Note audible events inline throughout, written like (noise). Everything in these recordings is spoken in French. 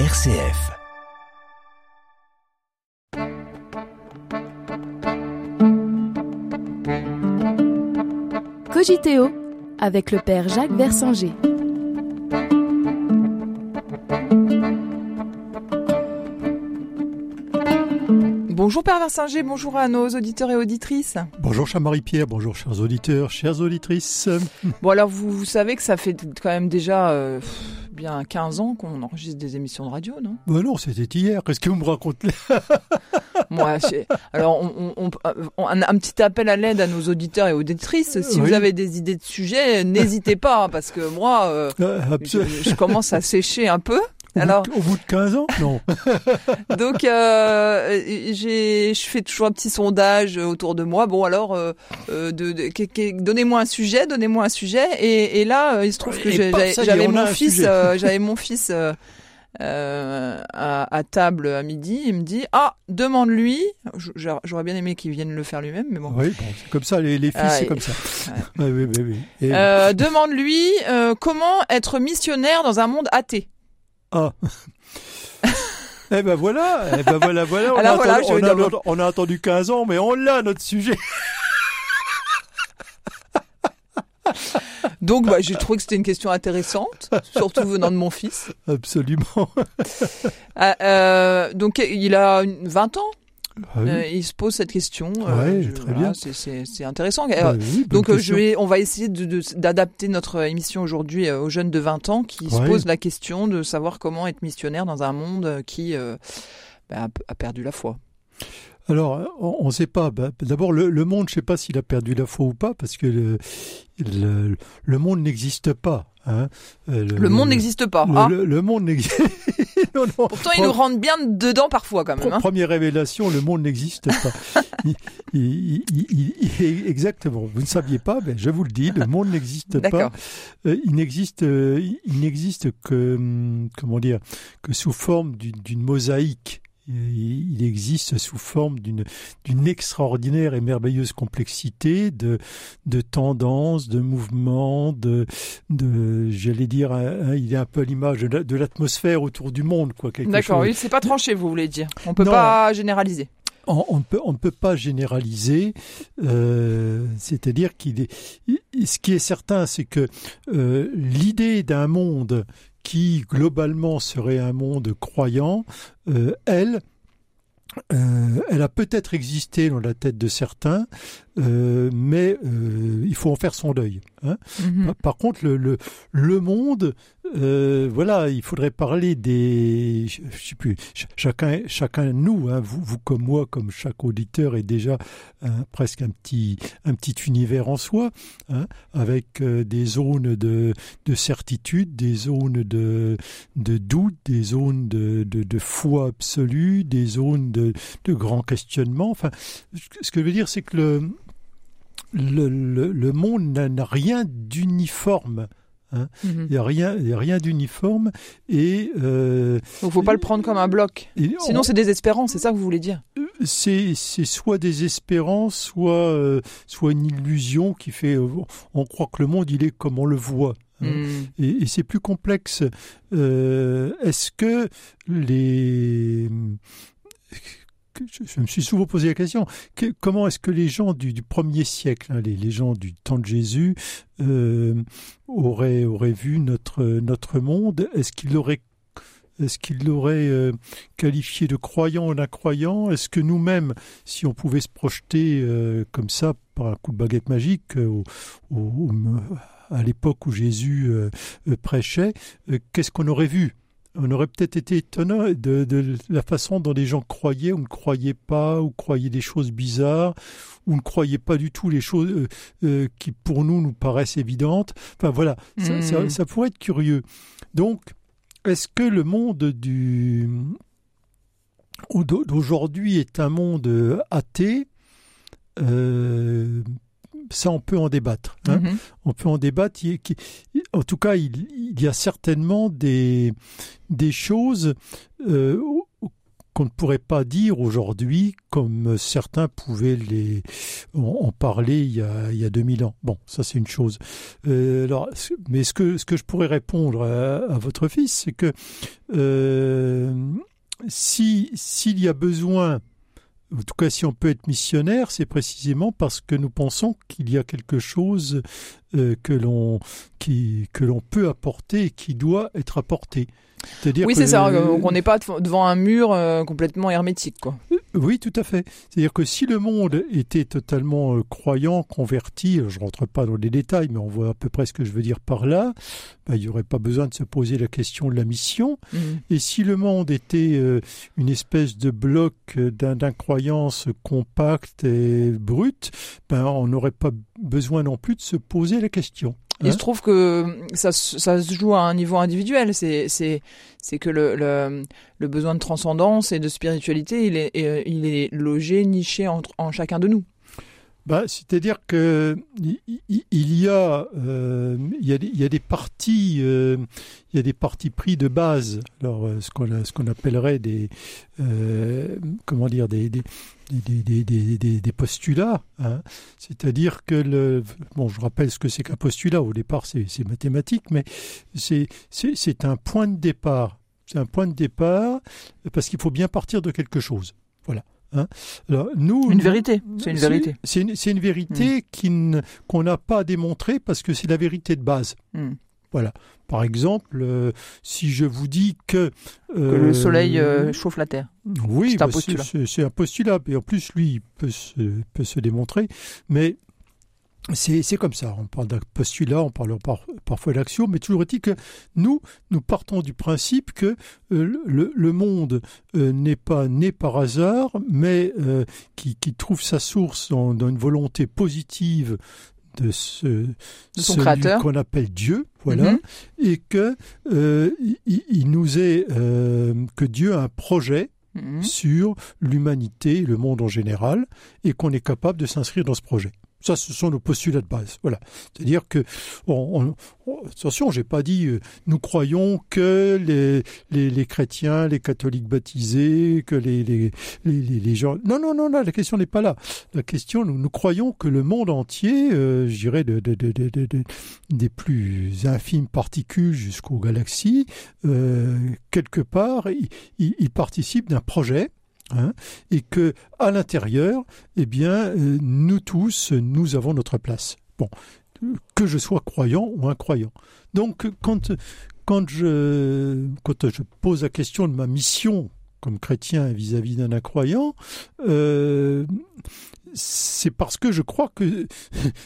RCF. Cogiteo avec le père Jacques Versanger. Bonjour Père Versinger, bonjour à nos auditeurs et auditrices. Bonjour cher Marie-Pierre, bonjour chers auditeurs, chères auditrices. Bon alors vous, vous savez que ça fait quand même déjà euh, bien 15 ans qu'on enregistre des émissions de radio, non? Ben non, c'était hier, qu'est-ce que vous me racontez? (laughs) Moi, alors on, on- on- un, un petit appel à l'aide à nos auditeurs et auditrices. Si Oui. vous avez des idées de sujets, n'hésitez pas, hein, parce que moi, euh, Euh, je commence à sécher un peu. Au, Alors, bout de, au bout de 15 ans Non. (laughs) donc euh, j'ai, je fais toujours un petit sondage autour de moi. Bon alors, euh, euh, de, de- donnez-moi un sujet, donnez-moi un sujet. Et, et là, euh, il se trouve que paf, j'avais, y est, j'avais mon fils, euh, (laughs) j'avais mon fils euh, euh, à, à table à midi. Il me dit ah demande-lui. J'aurais bien aimé qu'il vienne le faire lui-même, mais bon. Oui, bon, c'est comme ça, les, les fils, Ah, c'est et- comme ça. ouais. Ouais, oui, oui, oui. Et- Euh, demande-lui euh, comment être missionnaire dans un monde athée. Ah. Eh ben voilà, eh ben voilà, voilà. On, Alors a, voilà, attendu, on, a, demande- on a attendu 15 ans, mais on l'a notre sujet. Donc bah, j'ai trouvé que c'était une question intéressante, surtout venant de mon fils. Absolument. Ah, euh, donc il a une- 20 ans? Ah oui. Euh, il se pose cette question. Ouais, je- très bien. c'est- intéressant. Bah Euh, oui, donc euh, je question. vais, on va essayer de- de- d'adapter notre émission aujourd'hui euh, aux jeunes de 20 ans qui se posent la question de savoir comment être missionnaire dans un monde euh, qui euh, bah, a perdu la foi. Alors, on ne sait pas. Bah, D'abord, le, le monde, je ne sais pas s'il a perdu la foi ou pas, parce que le, le, le monde n'existe pas. hein. Euh, Le monde n'existe pas. Le, Ah, le- le monde n'existe (laughs) non, non. pourtant, ils nous rendent bien dedans parfois quand même. Hein. Première révélation, le monde n'existe pas. (laughs) Il- il- il- il- il- exactement. Vous ne saviez pas, ben, je vous le dis, le monde n'existe pas. D'accord. Euh, il n'existe, euh, il n'existe que, hum, comment dire, que sous forme d'une mosaïque. Il existe sous forme d'une d'une extraordinaire et merveilleuse complexité de de tendances, de mouvements, de de j'allais dire, hein, il est un peu à l'image de la- de l'atmosphère autour du monde, quoi. quelque D'accord, chose. oui, c'est pas tranché, vous voulez dire. On peut Non. pas généraliser. On, on ne peut, on ne peut pas généraliser, euh, c'est-à-dire qu'il est. Ce qui est certain, c'est que euh, l'idée d'un monde qui globalement serait un monde croyant, euh, elle, euh, elle a peut-être existé dans la tête de certains, euh, mais euh, il faut en faire son deuil. hein. Mhm. Par, par contre, le, le, le monde, euh, voilà, il faudrait parler des, je, je sais plus, ch- chacun, chacun de nous, hein, vous, vous comme moi, comme chaque auditeur est déjà hein, presque un petit, un petit univers en soi, hein, avec euh, des zones de, de certitude, des zones de, de doute, des zones de, de, de foi absolue, des zones de, de grands questionnements. Enfin, ce que je veux dire, c'est que le, le, le, le monde n'a- rien d'uniforme. Il n'y a rien, il y a rien d'uniforme. Et, euh, Donc faut pas le prendre comme un bloc. Sinon on- c'est désespérant, c'est ça que vous voulez dire? c'est c'est soit des espérances, soit, euh, soit une illusion qui fait. euh, on croit que le monde, il est comme on le voit. hein. Et, et c'est plus complexe. Euh, Est-ce que les... Je, me suis souvent posé la question, que- comment est-ce que les gens du, premier siècle, hein, les, gens du temps de Jésus, euh, auraient, vu notre, monde? Est-ce qu'ils l'auraient euh, qualifié de croyant ou d'incroyant? Est-ce que nous-mêmes, si on pouvait se projeter euh, comme ça par un coup de baguette magique à l'époque où Jésus prêchait, qu'est-ce qu'on aurait vu? On aurait peut-être été étonnant de, de la façon dont les gens croyaient ou ne croyaient pas, ou croyaient des choses bizarres, ou ne croyaient pas du tout les choses euh, euh, qui pour nous nous paraissent évidentes. Enfin voilà, ça, ça- ça pourrait être curieux. Donc, est-ce que le monde du d'aujourd'hui est un monde euh, athée? Euh, ça, on peut en débattre. hein. Mhm. On peut en débattre. En tout cas, il, il y a certainement des, des choses euh, qu'on ne pourrait pas dire aujourd'hui comme certains pouvaient les en, parler il y, a, il y a 2000 ans. Bon, ça c'est une chose. Euh, alors, mais ce que, ce que je pourrais répondre à, votre fils, c'est que euh, si s'il y a besoin en tout cas, si on peut être missionnaire, c'est précisément parce que nous pensons qu'il y a quelque chose euh, que l'on qui que l'on peut apporter et qui doit être apporté. oui, c'est ça. On n'est pas devant un mur euh, complètement hermétique, quoi. Oui, tout à fait. C'est-à-dire que si le monde était totalement euh, croyant, converti, je rentre pas dans les détails, mais on voit à peu près ce que je veux dire par là, ben, il n'y aurait pas besoin de se poser la question de la mission. Mmh. Et si le monde était euh, une espèce de bloc d'incroyance compacte et brute, ben, on n'aurait pas besoin non plus de se poser la question. Il se trouve que ça, ça se joue à un niveau individuel. C'est, c'est, c'est que le, le, le, besoin de transcendance et de spiritualité, il est, il est logé, niché en, en chacun de nous. Bah, c'est-à-dire que il y a, euh, il, y a des, il y a des parties, euh, il y a des parties pris de base. Alors, euh, ce qu'on qu'on appellerait des, comment dire, des des, des, des, des postulats. Hein. C'est-à-dire que le, bon, je rappelle ce que c'est qu'un postulat. Au départ, c'est mathématique, mais c'est un point de départ. C'est un point de départ parce qu'il faut bien partir de quelque chose. Voilà. Hein. Alors, nous, une vérité, c'est une vérité. C'est une, vérité hmm. qu'on n'a pas démontrée parce que c'est la vérité de base. Hmm. Voilà. Par exemple, euh, si je vous dis que, que le euh, soleil euh, chauffe la Terre. Oui, c'est un, bah, un postulat. Et en plus, lui, il peut se, peut se démontrer. Mais c'est comme ça. On parle d'un postulat, on parle parfois d'axiome, mais toujours est-il que nous, nous partons du principe que euh, le, monde euh, n'est pas né par hasard, mais euh, qui, trouve sa source dans, une volonté positive de ce son créateur qu'on appelle Dieu, voilà, mm-hmm. et que il, nous est que Dieu a un projet mm-hmm. sur l'humanité, le monde en général, et qu'on est capable de s'inscrire dans ce projet. Ça, ce sont nos postulats de base. Voilà. C'est-à-dire que, on, on, attention, j'ai pas dit, euh, nous croyons que les, les, les, chrétiens, les catholiques baptisés, que les, les, les, gens. Non, non, non, non, la question n'est pas là. La question, nous, nous croyons que le monde entier, euh, je dirais, de, de, de, des plus infimes particules jusqu'aux galaxies, euh, quelque part, il, il participe d'un projet Hein, et que à l'intérieur, eh bien, euh, nous tous, nous avons notre place. Bon, que je sois croyant ou incroyant. Donc, quand quand je quand je pose la question de ma mission comme chrétien vis-à-vis d'un incroyant, euh, c'est parce que je crois que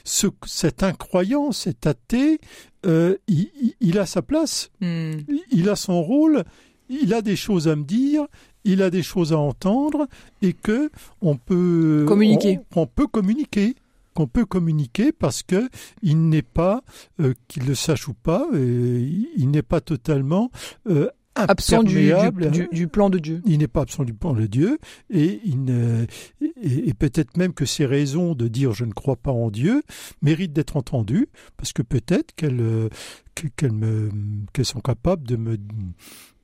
ce, cet incroyant, cet athée, euh, il, a sa place, hmm. il a son rôle, il a des choses à me dire, il a des choses à entendre et que on peut communiquer. On, peut communiquer qu'on peut communiquer parce que il n'est pas euh, qu'il le sache ou pas, euh, il n'est pas totalement euh, absent du, du, plan de Dieu. Il n'est pas absent du plan de Dieu et, il et, peut-être même que ses raisons de dire je ne crois pas en Dieu méritent d'être entendues parce que peut-être qu'elles qu'elles me qu'elles sont capables de me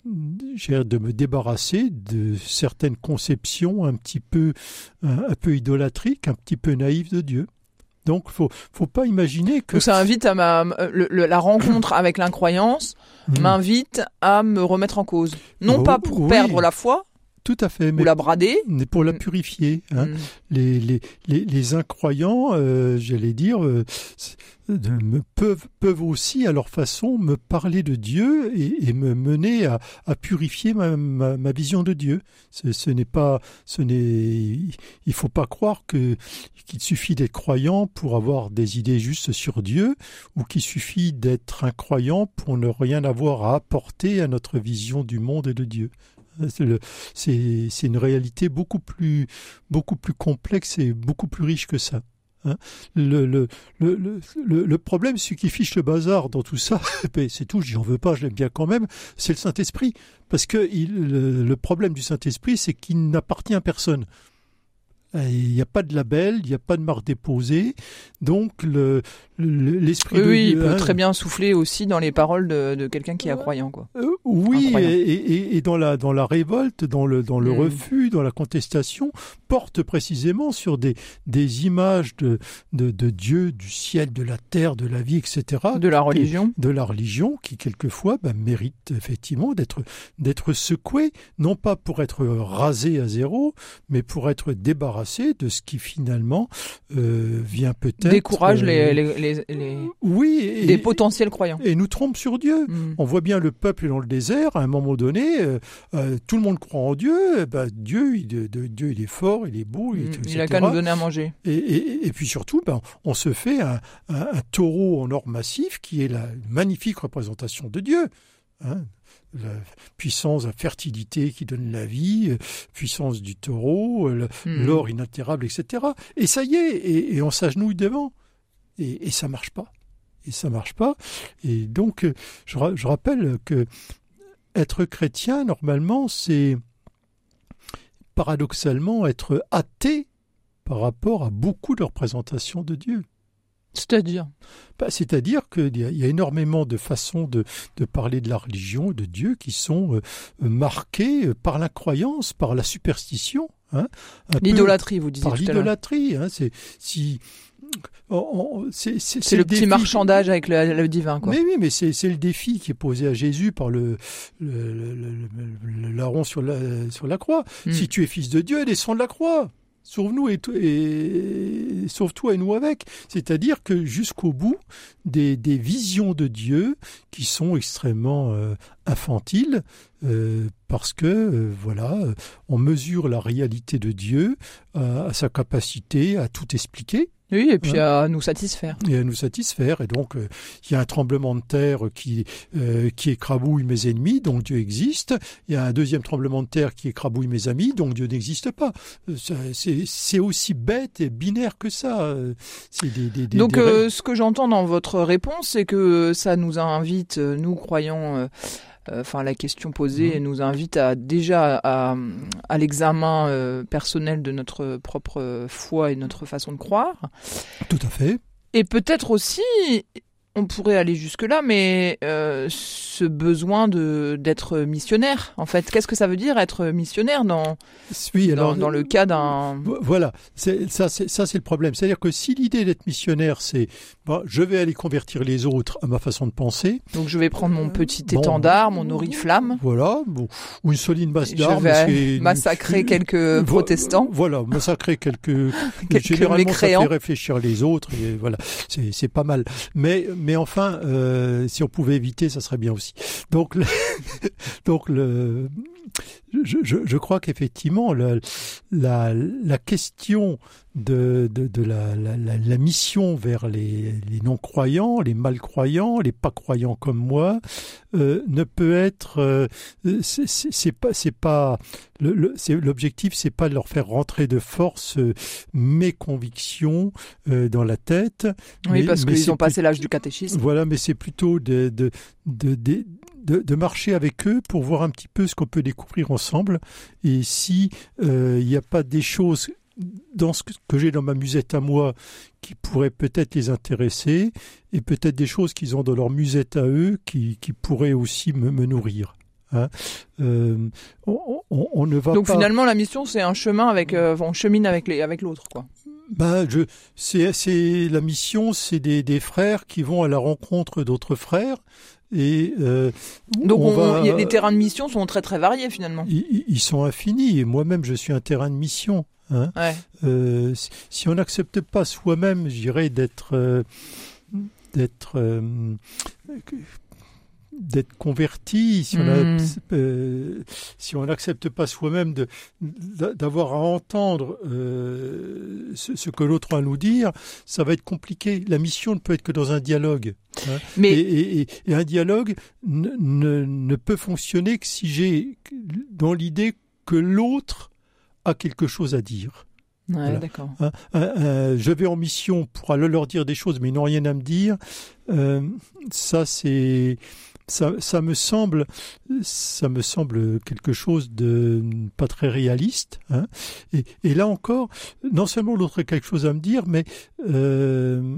de me débarrasser de certaines conceptions un petit peu un, peu idolâtriques, un petit peu naïves de Dieu. Donc, faut faut pas imaginer que ça invite à ma la rencontre avec l'incroyance hmm. m'invite à me remettre en cause, non oh, pas pour perdre la foi, tout à fait. Mais pour la brader Mais pour la purifier. Hein. Mm. Les, les, les, les, incroyants, euh, j'allais dire, euh, me, peuvent, peuvent aussi, à leur façon, me parler de Dieu et, et me mener à, à purifier ma, ma, ma, vision de Dieu. Ce, ce n'est pas, ce n'est, il faut pas croire que qu'il suffit d'être croyant pour avoir des idées justes sur Dieu, ou qu'il suffit d'être incroyant pour ne rien avoir à apporter à notre vision du monde et de Dieu. C'est une réalité beaucoup plus, beaucoup plus complexe et beaucoup plus riche que ça. Hein. le, le, le, le, problème, ce qui fiche le bazar dans tout ça, (laughs) c'est tout, j'en veux pas, je l'aime bien quand même, c'est le Saint-Esprit. Parce que le, problème du Saint-Esprit, c'est qu'il n'appartient à personne. Il n'y a pas de label, il n'y a pas de marque déposée. Donc le, le- l'esprit Oui, de oui, il peut hein. très bien souffler aussi dans les paroles de, de quelqu'un qui est croyant, quoi. Euh, oui, et, et- et dans la dans la révolte, dans le dans le Mm. refus, dans la contestation, porte précisément sur des des images de, de de Dieu, du ciel, de la terre, de la vie, etc. De la religion. de la religion qui quelquefois bah, mérite effectivement d'être d'être secoué, non pas pour être rasé à zéro, mais pour être débarrassé de ce qui finalement euh, vient peut-être Décourage euh, les, les, les, les- oui et, des potentiels croyants. et nous trompe sur Dieu. Mm. On voit bien le peuple dans le désert, à un moment donné, euh, euh, tout le monde croit en Dieu, ben, Dieu, il, de- de- Dieu, il est fort, il est beau, il, est- Mm. etc. Il a qu'à nous donner à manger. Et, et- et puis surtout, ben, on se fait un, un- un taureau en or massif qui est la magnifique représentation de Dieu. hein. la puissance, la fertilité qui donne la vie, euh, puissance du taureau, Mm. l'or inaltérable, etc. Et ça y est, et, et on s'agenouille devant. Et, et ça marche pas. Et ça marche pas. Et donc, euh, je, ra- je rappelle que être chrétien, normalement, c'est paradoxalement être athée par rapport à beaucoup de représentations de Dieu. C'est-à-dire? Bah, C'est-à-dire qu'il y, a- il y a énormément de façons de, de parler de la religion, de Dieu, qui sont euh, marquées euh, par la croyance, par la superstition. hein, l'idolâtrie, vous disiez Par l'idolâtrie. Hein, c'est si, c'est- C'est le petit défi- marchandage avec le, le divin, quoi. Mais oui, mais c'est le défi qui est posé à Jésus par le, larron sur la, sur la croix. Mm. Si tu es fils de Dieu, descends de la croix. Sauve-nous et, et sauve-toi et nous avec. C'est-à-dire que jusqu'au bout, des, des visions de Dieu qui sont extrêmement euh, infantiles, euh, parce que euh, voilà, on mesure la réalité de Dieu à sa capacité à tout expliquer Oui, et puis Ouais. à nous satisfaire. et à nous satisfaire. Et donc, euh, il y a un tremblement de terre qui, euh, qui écrabouille mes ennemis, donc Dieu existe. Il y a un deuxième tremblement de terre qui écrabouille mes amis, donc Dieu n'existe pas. Euh, C'est aussi bête et binaire que ça. C'est des, des, des- Donc, euh, ce que j'entends dans votre réponse, c'est que ça nous invite, nous croyons, euh, enfin la question posée Mhm. nous invite à déjà à, à l'examen euh, personnel de notre propre foi et notre façon de croire. Tout à fait. Et peut-être aussi, on pourrait aller jusque-là, mais euh, ce besoin de d'être missionnaire, en fait, qu'est-ce que ça veut dire être missionnaire dans Oui, dans, alors, dans le cas d'un Vo- Voilà, ça c'est ça c'est le problème. C'est-à-dire que si l'idée d'être missionnaire, c'est je vais aller convertir les autres à ma façon de penser, donc je vais prendre mon petit étendard, mon oriflamme, voilà, bon, ou une solide masse je d'armes, vais massacrer quelques Vo- protestants. Voilà, massacrer quelques. (laughs) Quelques généralement, ça fait réfléchir les autres. Et voilà, c'est c'est pas mal. Mais mais enfin, euh, si on pouvait éviter, ça serait bien aussi. Donc le, (laughs) donc le. Je, je, je crois qu'effectivement la, la, la question de, de, de la, mission vers les, les non-croyants, les mal-croyants, les pas-croyants comme moi, euh, ne peut être, euh, c'est- pas, c'est pas, l'objectif, c'est pas de leur faire rentrer de force euh, mes convictions euh, dans la tête. Oui, mais- parce qu'ils ont passé l'âge du catéchisme. Voilà, mais c'est plutôt de, de, de, de, de- de marcher avec eux pour voir un petit peu ce qu'on peut découvrir ensemble. Et si euh, il n'y a pas des choses dans ce que- j'ai dans ma musette à moi qui pourraient peut-être les intéresser, et peut-être des choses qu'ils ont dans leur musette à eux qui, qui pourraient aussi me, me nourrir. hein. Euh, on, on- on ne va Donc pas... finalement, la mission, c'est un chemin avec, euh, on chemine avec les, avec l'autre, quoi. Ben, je, c'est, c'est la mission, c'est des, des frères qui vont à la rencontre d'autres frères et euh, Donc on on- va- il y a- les terrains de mission sont très très variés finalement. ils, sont infinis et moi-même je suis un terrain de mission. Hein. Ouais. Euh, si- on n'accepte pas soi-même, je dirais d'être euh, d'être d'être converti, si on euh, si n'accepte pas soi-même d'avoir à entendre euh, ce, ce que l'autre a à nous dire, ça va être compliqué. La mission ne peut être que dans un dialogue. Et, Mais et- et- et un dialogue ne, peut fonctionner que si j'ai dans l'idée que l'autre a quelque chose à dire. ouais, voilà. d'accord. Hein, je vais en mission pour aller leur dire des choses, mais ils n'ont rien à me dire. Euh, ça, c'est ça, ça me semble, ça me semble quelque chose de pas très réaliste. hein. Et, et là encore, non seulement l'autre a quelque chose à me dire, mais euh,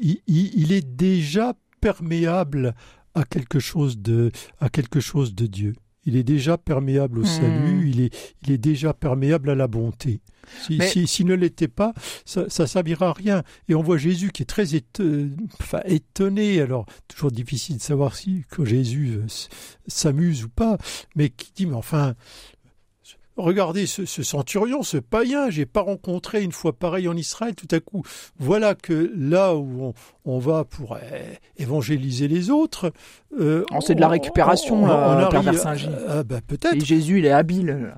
il, est déjà perméable à quelque chose de, à quelque chose de Dieu. Il est déjà perméable au Hmm. salut, il est, il est déjà perméable à la bonté. Si, Mais- si- s'il ne l'était pas, ça, ça servira à rien. Et on voit Jésus qui est très éte- enfin, étonné. Alors, toujours difficile de savoir si que Jésus euh, s'amuse ou pas, mais qui dit, mais enfin, regardez ce, ce centurion, ce païen, j'ai pas rencontré une fois pareil en Israël. Tout à coup, voilà que là où on, on va pour euh, évangéliser les autres, euh, Oh, c'est de la récupération, là, Père Versinger. ah, bah, peut-être. Et Jésus, il est habile.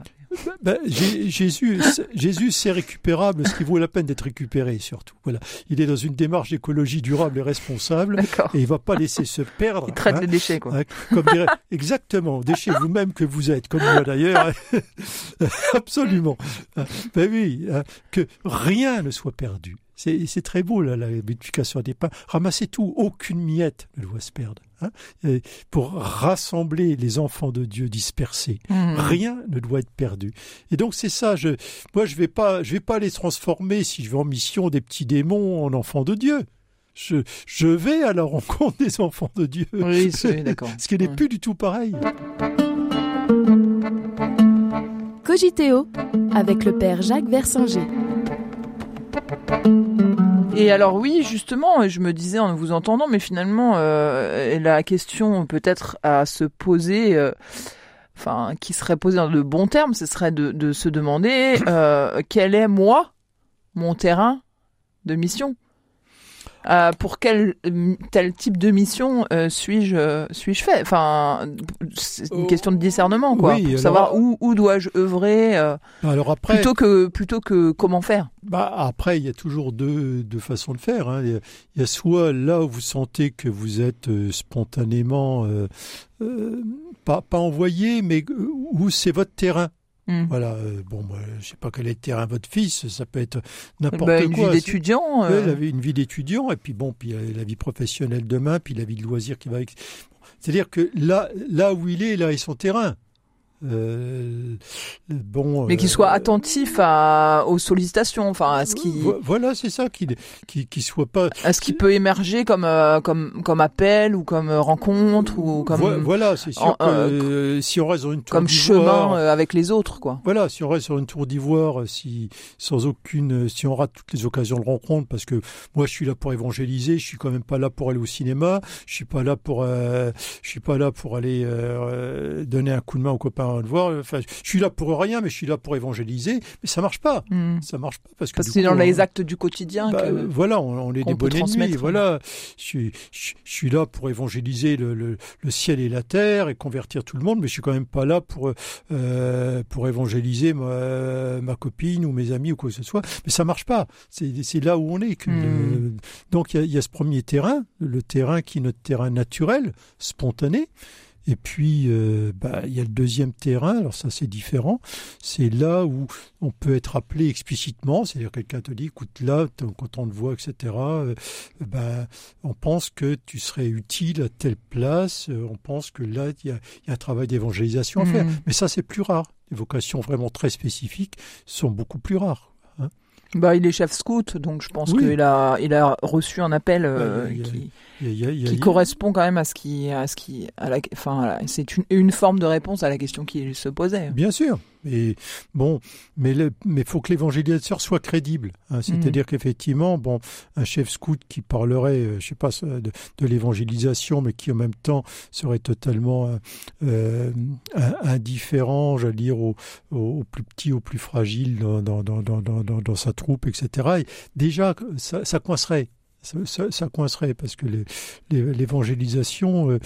Ben, Jé- Jésus, Jésus, c'est récupérable, ce qui vaut la peine d'être récupéré, surtout. Voilà, il est dans une démarche d'écologie durable et responsable, et il va pas laisser se perdre. Il traite hein, les déchets, quoi. hein, comme dirait, exactement, déchez vous-même que vous êtes, comme moi d'ailleurs. (laughs) Absolument. Hein, Ben oui, que rien ne soit perdu. C'est c'est très beau, là, la multiplication des pains. Ramassez tout, aucune miette ne doit se perdre. Hein, et pour rassembler les enfants de Dieu dispersés. Mhm. Rien ne doit être perdu. Et donc c'est ça. Je, moi, je vais pas, je vais pas les transformer si je vais en mission des petits démons en enfants de Dieu. Je, je vais à la rencontre des enfants de Dieu. Oui, c'est- d'accord. (laughs) Ce qui n'est Ouais. plus du tout pareil. Cogiteo avec le père Jacques Versinger. Et alors oui, justement, je me disais en vous entendant, mais finalement, euh, la question peut-être à se poser, euh, enfin, qui serait posée dans de bons termes, ce serait de, se demander euh, quel est moi, mon terrain de mission? Euh, pour quel euh, tel type de mission euh, suis-je suis-je fait? Enfin, c'est une Oh, question de discernement, quoi, oui, pour alors- savoir où, où dois-je œuvrer, euh, Alors après, plutôt que plutôt que comment faire. bah après, il y a toujours deux, deux façons de faire. hein. Il, y a, il y a soit là où vous sentez que vous êtes spontanément pas, pas envoyé, mais où c'est votre terrain. Hmm. Voilà. euh, bon, moi, je sais pas quel est le terrain de votre fils. Ça peut être n'importe Bah, une quoi. vie d'étudiant. Ouais, euh, il avait une vie d'étudiant et puis bon, puis euh, la vie professionnelle demain, puis la vie de loisir qui va avec. C'est-à-dire que là, là où il est, là est son terrain. Euh, bon. mais qu'il euh, soit attentif à, aux sollicitations, enfin à ce qui, vo- Voilà, c'est ça, qu'il qui, qui soit pas. à ce qui peut émerger comme euh, comme comme appel ou comme euh, rencontre ou comme Vo- voilà, c'est sûr en- que euh, euh, si on reste dans une tour comme chemin euh, avec les autres, quoi. Voilà, si on reste sur une tour d'ivoire, si sans aucune, si on rate toutes les occasions de rencontre, parce que moi je suis là pour évangéliser, je suis quand même pas là pour aller au cinéma, je suis pas là pour, euh, je suis pas là pour aller euh, donner un coup de main aux copains voir. Enfin, je suis là pour rien, mais je suis là pour évangéliser. Mais ça marche pas, Hmm. ça marche pas parce que c'est dans les actes du quotidien bah, que. voilà, on, on est des bons ennemis. Voilà, je, suis- je, je suis là pour évangéliser le, le, le ciel et la terre et convertir tout le monde, mais je suis quand même pas là pour euh, pour évangéliser ma, ma copine ou mes amis ou quoi que ce soit. Mais ça marche pas. C'est là où on est. Que Hmm. le- donc il y y a ce premier terrain, le terrain qui est notre terrain naturel, spontané. Et puis, euh, bah, il y a le deuxième terrain, alors ça c'est différent, c'est là où on peut être appelé explicitement, c'est-à-dire quelqu'un te dit, écoute là, quand on te voit, etc., euh, ben, on pense que tu serais utile à telle place, euh, on pense que là, il y a, il y a un travail d'évangélisation à faire. Hmm. Mais ça c'est plus rare. Les vocations vraiment très spécifiques sont beaucoup plus rares. Bah, il est chef scout, donc je pense Oui. qu'il a il a reçu un appel euh, Bah, y a- qui y a- y a- qui correspond quand même à ce qui à ce qui à la enfin c'est une, une forme de réponse à la question qui se posait. Bien sûr. Mais bon, mais le, mais faut que l'évangélisateur soit crédible. hein. C'est-à-dire qu'effectivement, bon, un chef scout qui parlerait, euh, je sais pas, ça, de, de l'évangélisation, mais qui en même temps serait totalement euh, euh, in- indifférent, j'allais dire, aux, plus petits, aux plus fragiles dans, dans, dans, dans, dans, dans- dans sa troupe, etc. Et déjà, ça, ça coincerait. Ça, ça- ça coincerait parce que l'évangélisation, euh,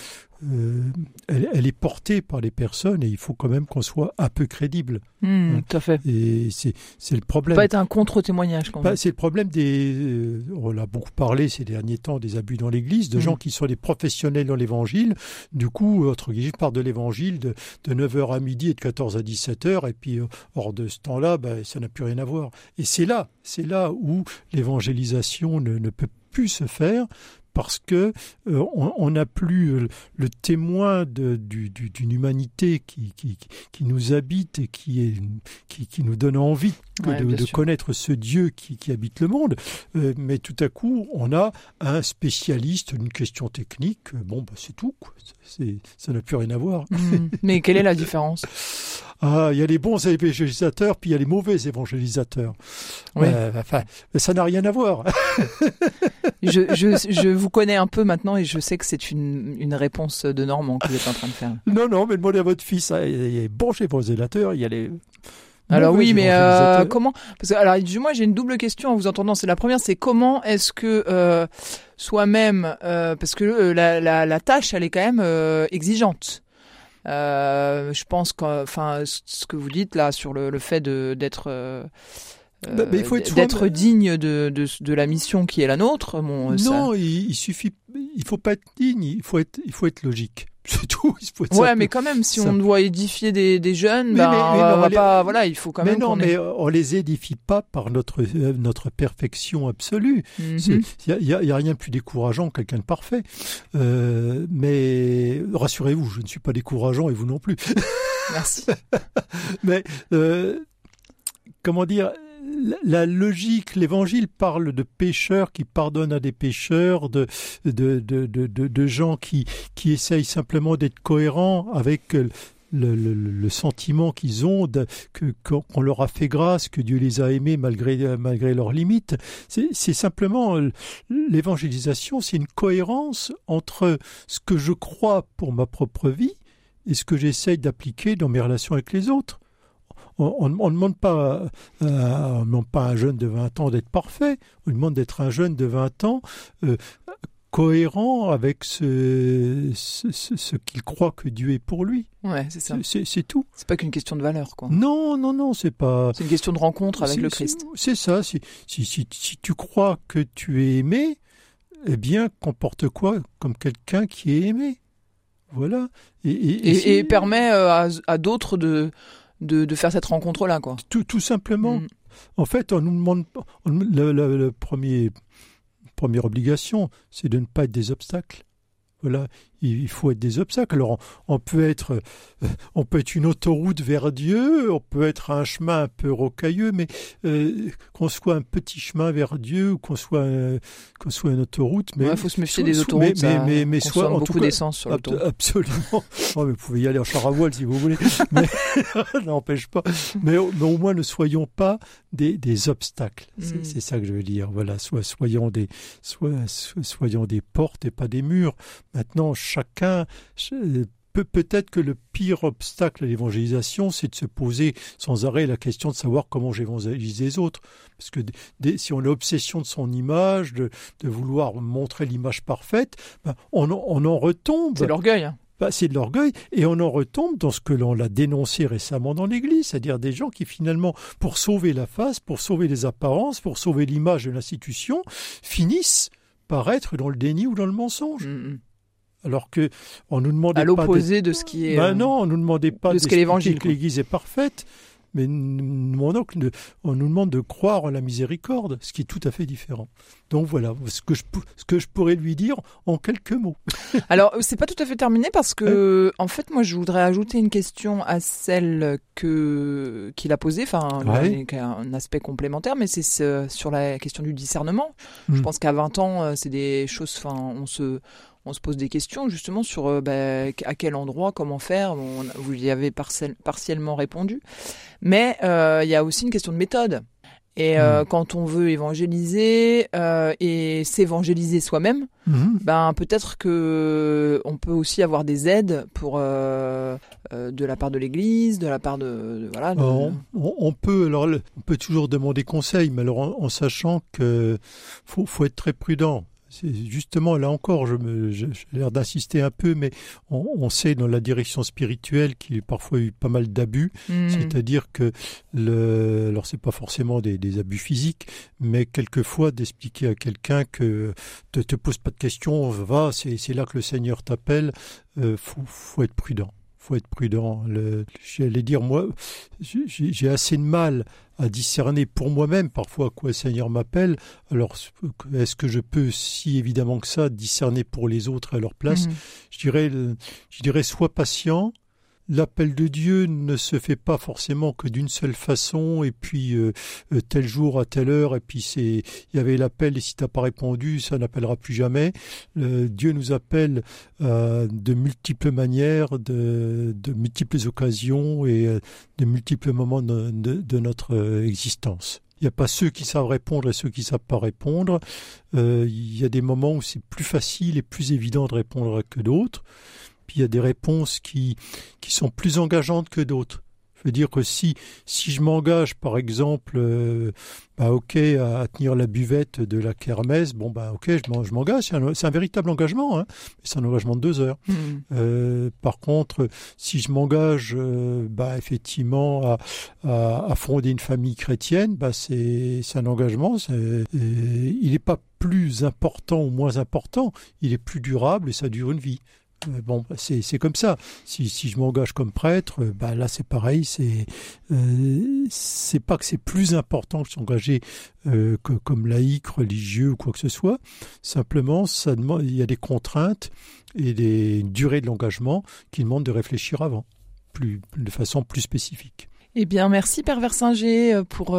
euh, elle, elle est portée par les personnes et il faut quand même qu'on soit un peu crédible. Hmm, tout à fait. Et c'est c'est le problème. pas être un contre-témoignage quand même. C'est le problème des. euh, on a beaucoup parlé ces derniers temps des abus dans l'Église, de Mm. gens qui sont des professionnels dans l'Évangile. Du coup, entre guillemets, je de l'Évangile de, de 9h à midi et de 14 à 17h. Et puis, euh, hors de ce temps-là, bah, ça n'a plus rien à voir. Et c'est là, c'est là où l'évangélisation ne, ne peut plus se faire parce que euh, on n'a plus le témoin d'une humanité qui, qui, qui, nous habite et qui, est, qui, qui nous donne envie de, connaître ce Dieu qui, habite le monde. Euh, mais tout à coup, on a un spécialiste d'une question technique. Bon, bah, c'est tout. Quoi. Ça n'a plus rien à voir. Hmm. Mais quelle est la différence? (laughs) ah, il y a les bons évangélisateurs, puis il y a les mauvais évangélisateurs. Oui. Euh, enfin, ça n'a rien à voir. (laughs) je, je, je, vous connais un peu maintenant et je sais que c'est une, une réponse de Normand que vous êtes en train de faire. (laughs) Non, non, mais demandez à votre fils. Hein, il y a les bons évangélisateurs, il y a les alors oui, mais euh, comment Parce que alors moi j'ai une double question en vous entendant. C'est la première, c'est comment est-ce que euh, soi-même, euh, parce que la, la, la, tâche elle est quand même exigeante. Euh, je pense enfin ce que vous dites là sur le, le fait de d'être euh, bah, d'être digne de, de, de, la mission qui est la nôtre. Bon, non, il, il, suffit, il faut pas être digne, il faut être, il faut être logique. (laughs) C'est tout. Il faut être ouais, mais quand même, si on doit édifier des, des jeunes, ben, on va pas, voilà, il faut quand mais même. Non, mais on les édifie pas par notre notre perfection absolue. Il mm y, a, y, a, rien de plus décourageant que quelqu'un de parfait. Euh, mais rassurez-vous, je ne suis pas décourageant et vous non plus. Merci. (laughs) mais euh, comment dire la logique, l'évangile parle de pécheurs qui pardonnent à des pécheurs, de, de, de, de, gens qui, qui essayent simplement d'être cohérents avec le, le, le, sentiment qu'ils ont qu'on leur a fait grâce, que Dieu les a aimés malgré malgré leurs limites. C'est simplement l'évangélisation, c'est une cohérence entre ce que je crois pour ma propre vie et ce que j'essaye d'appliquer dans mes relations avec les autres on ne demande pas, euh, on demande pas à un jeune de 20 ans d'être parfait, on demande d'être un jeune de 20 ans euh, cohérent avec ce, ce, qu'il croit que Dieu est pour lui. Ouais, c'est ça. C'est tout. C'est pas qu'une question de valeur, quoi. Non, non, non, c'est pas. C'est une question de rencontre avec le Christ. C'est ça. Si, si, si, tu crois que tu es aimé, eh bien, comporte quoi comme quelqu'un qui est aimé? Voilà. Et, et, et, permet euh, à, à d'autres de de, de faire cette rencontre-là, quoi. Tout, tout simplement. Mm. En fait, on nous demande le, le, le premier première obligation, c'est de ne pas être des obstacles. Voilà, il faut être des obstacles. Alors, on, peut être, euh, on peut être une autoroute vers Dieu, on peut être un chemin un peu rocailleux, mais euh, qu'on soit un petit chemin vers Dieu ou qu'on soit, qu'on soit une autoroute. Mais il faut se méfier des autoroutes. Mais, mais, mais, soit en beaucoup d'essence sur l'autoroute. Absolument. (laughs) oh, mais vous pouvez y aller en char à voile si vous voulez. (laughs) mais (laughs) n'empêche pas. Mais, au moins ne soyons pas des, des obstacles. C'est mm. ça que je veux dire. Voilà, soit soyons des, soit, soyons des portes et pas des murs. Maintenant, chacun peut-être que le pire obstacle à l'évangélisation, c'est de se poser sans arrêt la question de savoir comment j'évangélise les autres. Parce que si on a l'obsession de son image, de, vouloir montrer l'image parfaite, ben, on, en retombe. C'est l'orgueil. Hein. Ben, c'est de l'orgueil, et on en retombe dans ce que l'on a dénoncé récemment dans l'Église, c'est-à-dire des gens qui finalement, pour sauver la face, pour sauver les apparences, pour sauver l'image de l'institution, finissent par être dans le déni ou dans le mensonge. Mm, mm alors que on nous demandait à l'opposé de... ce qui est. Ben non, on nous demandait pas de ce qu'est l'évangile. Que l'Église est parfaite, mais nous on nous demande de croire en la miséricorde, ce qui est tout à fait différent. Donc voilà ce que je, ce que je pourrais lui dire en quelques mots. (laughs) Alors c'est pas tout à fait terminé parce que en fait moi je voudrais ajouter une question à celle que qu'il a posée, enfin un aspect complémentaire, mais c'est sur la question du discernement. Je hmm. pense qu'à 20 ans euh, c'est des choses, enfin on se on se pose des questions justement sur euh, bah, à quel endroit, comment faire. vous y avez partiellement répondu, mais euh, il y a aussi une question de méthode. Et euh, mmh. quand on veut évangéliser et s'évangéliser soi-même, mmh. ben peut-être que on peut aussi avoir des aides pour de la part de l'Église, de la part de, voilà. On, peut alors on peut toujours demander conseil, mais alors en, en sachant que faut, faut être très prudent justement là encore, je me, j'ai l'air d'insister un peu, mais on, sait dans la direction spirituelle qu'il y a parfois eu pas mal d'abus, hmm. c'est-à-dire que le, alors c'est pas forcément des, abus physiques, mais quelquefois d'expliquer à quelqu'un que te, te pose pas de questions, va, c'est, là que le Seigneur t'appelle, euh, faut, faut être prudent faut être prudent. J'allais dire, moi, j'ai assez de mal à discerner pour moi-même parfois à quoi le Seigneur m'appelle. Alors, est-ce que je peux, si évidemment que ça, discerner pour les autres à leur place? Mhm. Je dirais, je dirais, sois patient, l'appel de Dieu ne se fait pas forcément que d'une seule façon et puis euh, euh, tel jour à telle heure et puis c'est il y avait l'appel et si t'as pas répondu ça n'appellera plus jamais Dieu nous appelle euh, de multiples manières de, de, multiples occasions et de multiples moments de, de, notre existence il n'y a pas ceux qui savent répondre et ceux qui ne savent pas répondre. il y a des moments où c'est plus facile et plus évident de répondre que d'autres. Puis il y a des réponses qui, qui sont plus engageantes que d'autres. Je veux dire que si, si je m'engage, par exemple, euh, bah ok, à, tenir la buvette de la kermesse, bon bah ok, je m'engage, c'est un, véritable engagement, hein, c'est un engagement de deux heures. Mmh. Euh, par contre, si je m'engage, euh, bah effectivement, à, à, fonder une famille chrétienne, bah c'est un engagement. il n'est pas plus important ou moins important, il est plus durable et ça dure une vie. Euh, bon, c'est comme ça. Si, si je m'engage comme prêtre, euh, bah là c'est pareil. C'est euh, pas que c'est plus important que s'engager euh, que comme laïc, religieux ou quoi que ce soit. Simplement, ça demande, il y a des contraintes et des durées de l'engagement qui demandent de réfléchir avant, plus de façon plus spécifique. Eh bien, merci Père Versinger pour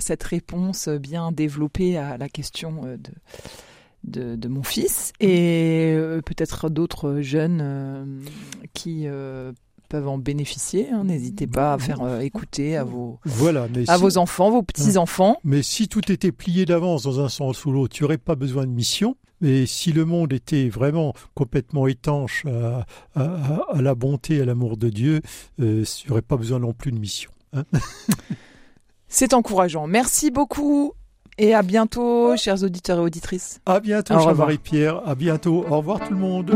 cette réponse bien développée à la question de de, mon fils et euh, peut-être d'autres jeunes euh, qui euh, peuvent en bénéficier. Hein. N'hésitez pas à faire écouter à vos, voilà, à vos enfants, vos petits-enfants. Mais si tout était plié d'avance dans un sens ou l'autre, tu n'aurais pas besoin de mission. Mais si le monde était vraiment complètement étanche à, la bonté, à l'amour de Dieu, il n'y aurait pas besoin non plus de mission. Hein. (laughs) C'est encourageant. Merci beaucoup et à bientôt, chers auditeurs et auditrices. À bientôt, chère Marie-Pierre. À bientôt. Au revoir tout le monde.